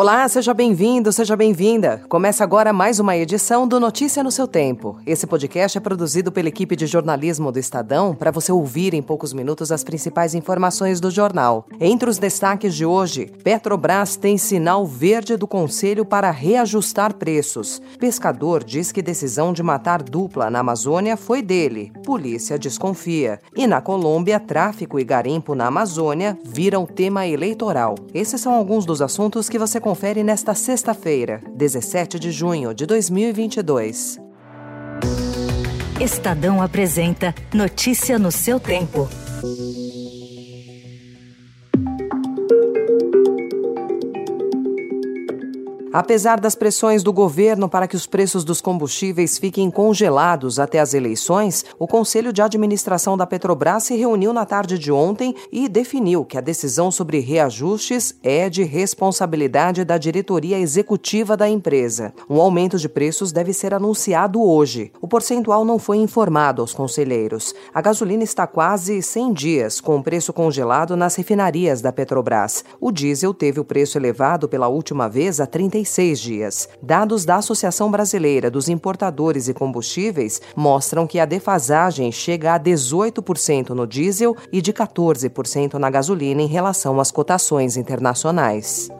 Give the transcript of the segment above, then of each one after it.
Olá, seja bem-vindo, seja bem-vinda. Começa agora mais uma edição do Notícia no seu Tempo. Esse podcast é produzido pela equipe de jornalismo do Estadão para você ouvir em poucos minutos as principais informações do jornal. Entre os destaques de hoje, Petrobras tem sinal verde do Conselho para reajustar preços. Pescador diz que decisão de matar dupla na Amazônia foi dele. Polícia desconfia. E na Colômbia, tráfico e garimpo na Amazônia viram tema eleitoral. Esses são alguns dos assuntos que você confere nesta sexta-feira, 17 de junho de 2022. Estadão apresenta Notícia no seu tempo. Apesar das pressões do governo para que os preços dos combustíveis fiquem congelados até as eleições, o Conselho de Administração da Petrobras se reuniu na tarde de ontem e definiu que a decisão sobre reajustes é de responsabilidade da diretoria executiva da empresa. Um aumento de preços deve ser anunciado hoje. O percentual não foi informado aos conselheiros. A gasolina está quase 100 dias com o preço congelado nas refinarias da Petrobras. O diesel teve o preço elevado pela última vez a 30 46 dias. Dados da Associação Brasileira dos Importadores e Combustíveis mostram que a defasagem chega a 18% no diesel e de 14% na gasolina em relação às cotações internacionais.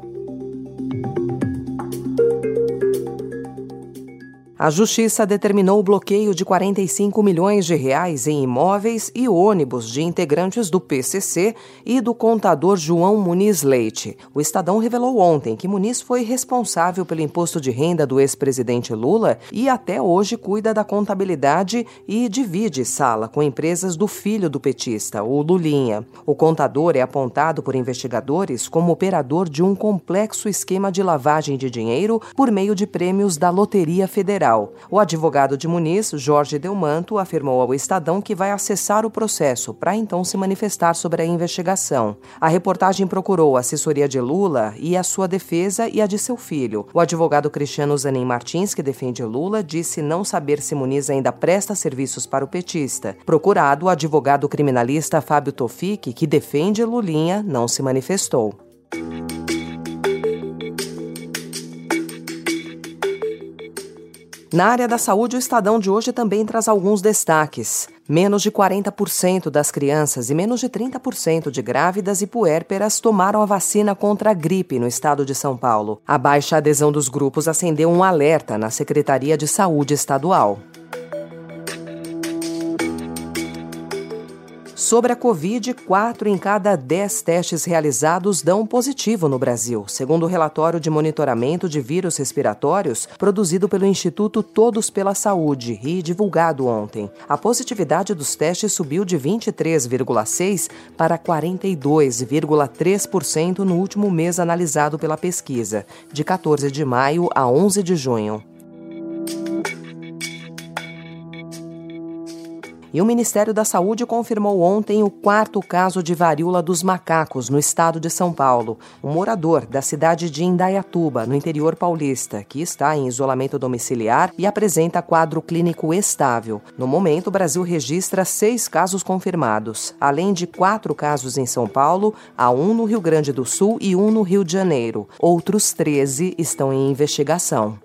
A Justiça determinou o bloqueio de 45 milhões de reais em imóveis e ônibus de integrantes do PCC e do contador João Muniz Leite. O Estadão revelou ontem que Muniz foi responsável pelo imposto de renda do ex-presidente Lula e até hoje cuida da contabilidade e divide sala com empresas do filho do petista, o Lulinha. O contador é apontado por investigadores como operador de um complexo esquema de lavagem de dinheiro por meio de prêmios da Loteria Federal. Federal. O advogado de Muniz, Jorge Delmanto, afirmou ao Estadão que vai acessar o processo para então se manifestar sobre a investigação. A reportagem procurou a assessoria de Lula e a sua defesa e a de seu filho. O advogado Cristiano Zanin Martins, que defende Lula, disse não saber se Muniz ainda presta serviços para o petista. Procurado, o advogado criminalista Fábio Tofique, que defende Lulinha, não se manifestou. Na área da saúde, o Estadão de hoje também traz alguns destaques. Menos de 40% das crianças e menos de 30% de grávidas e puérperas tomaram a vacina contra a gripe no estado de São Paulo. A baixa adesão dos grupos acendeu um alerta na Secretaria de Saúde Estadual. Sobre a Covid, quatro em cada dez testes realizados dão positivo no Brasil, segundo o relatório de monitoramento de vírus respiratórios produzido pelo Instituto Todos pela Saúde e divulgado ontem. A positividade dos testes subiu de 23,6% para 42,3% no último mês analisado pela pesquisa, de 14 de maio a 11 de junho. E o Ministério da Saúde confirmou ontem o quarto caso de varíola dos macacos no estado de São Paulo. Um morador da cidade de Indaiatuba, no interior paulista, que está em isolamento domiciliar e apresenta quadro clínico estável. No momento, o Brasil registra seis casos confirmados, além de quatro casos em São Paulo, há um no Rio Grande do Sul e um no Rio de Janeiro. Outros 13 estão em investigação.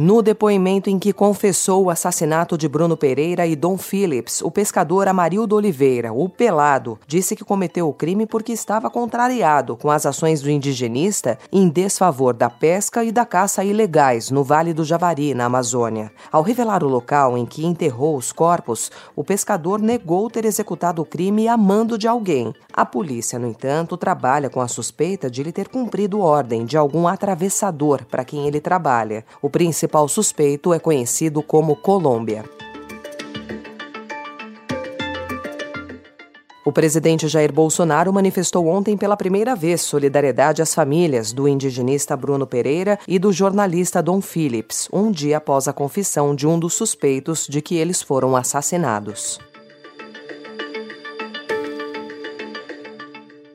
No depoimento em que confessou o assassinato de Bruno Pereira e Dom Phillips, o pescador Amarildo Oliveira, o Pelado, disse que cometeu o crime porque estava contrariado com as ações do indigenista em desfavor da pesca e da caça ilegais no Vale do Javari, na Amazônia. Ao revelar o local em que enterrou os corpos, o pescador negou ter executado o crime a mando de alguém. A polícia, no entanto, trabalha com a suspeita de ele ter cumprido ordem de algum atravessador para quem ele trabalha. O principal principal suspeito é conhecido como Colômbia. O presidente Jair Bolsonaro manifestou ontem pela primeira vez solidariedade às famílias do indigenista Bruno Pereira e do jornalista Dom Phillips, um dia após a confissão de um dos suspeitos de que eles foram assassinados.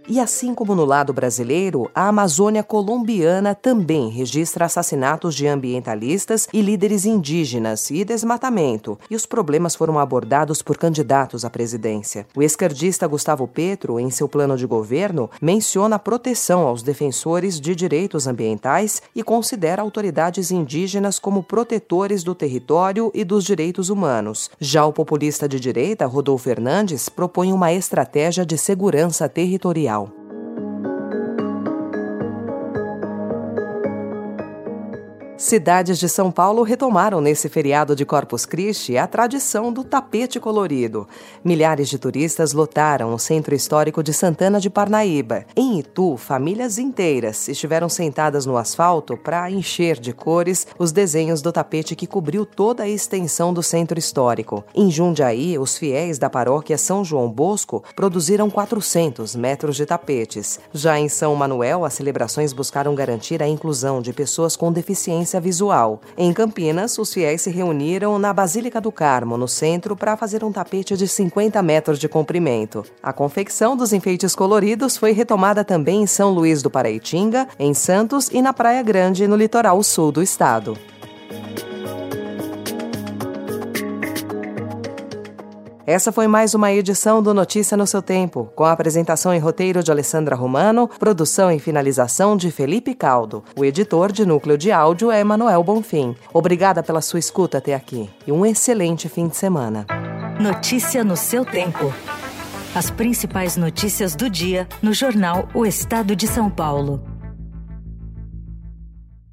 E assim como no lado brasileiro, a Amazônia colombiana também registra assassinatos de ambientalistas e líderes indígenas e desmatamento, e os problemas foram abordados por candidatos à presidência. O esquerdista Gustavo Petro, em seu plano de governo, menciona a proteção aos defensores de direitos ambientais e considera autoridades indígenas como protetores do território e dos direitos humanos. Já o populista de direita, Rodolfo Fernandes, propõe uma estratégia de segurança territorial. Cidades de São Paulo retomaram nesse feriado de Corpus Christi a tradição do tapete colorido. Milhares de turistas lotaram o centro histórico de Santana de Parnaíba. Em Itu, famílias inteiras estiveram sentadas no asfalto para encher de cores os desenhos do tapete que cobriu toda a extensão do centro histórico. Em Jundiaí, os fiéis da paróquia São João Bosco produziram 400 metros de tapetes. Já em São Manuel, as celebrações buscaram garantir a inclusão de pessoas com deficiência visual. Em Campinas, os fiéis se reuniram na Basílica do Carmo, no centro, para fazer um tapete de 50 metros de comprimento. A confecção dos enfeites coloridos foi retomada também em São Luís do Paraitinga, em Santos e na Praia Grande, no litoral sul do estado. Essa foi mais uma edição do Notícia no seu tempo, com a apresentação e roteiro de Alessandra Romano, produção e finalização de Felipe Caldo. O editor de núcleo de áudio é Emanuel Bonfim. Obrigada pela sua escuta até aqui e um excelente fim de semana. Notícia no seu tempo. As principais notícias do dia no jornal O Estado de São Paulo.